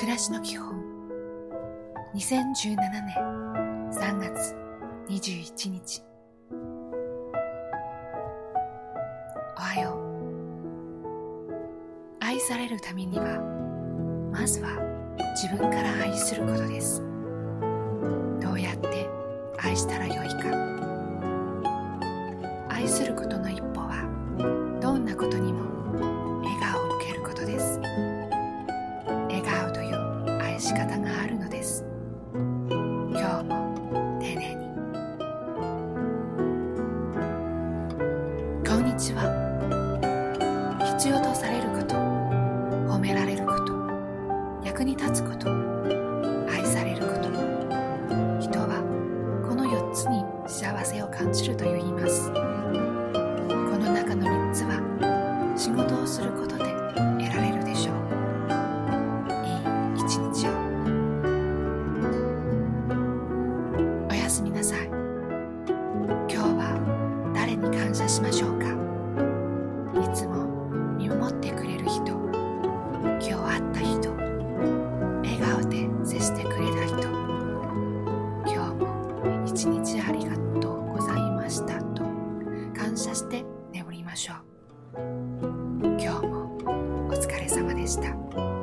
暮らしの基本。2017年3月21日。おはよう。愛されるためにはまずは自分から愛することです。どうやって愛したらよいか。愛することの一いう愛し方があるのです。今日も丁寧に。こんにちは。必要とされること褒められること役に立つこと愛されること。人はこの4つに幸せを感じると言います。すみなさい。今日は誰に感謝しましょうか？いつも見守ってくれる人今日会った人笑顔で接してくれた人今日も一日ありがとうございましたと感謝して眠りましょう。今日もお疲れ様でした。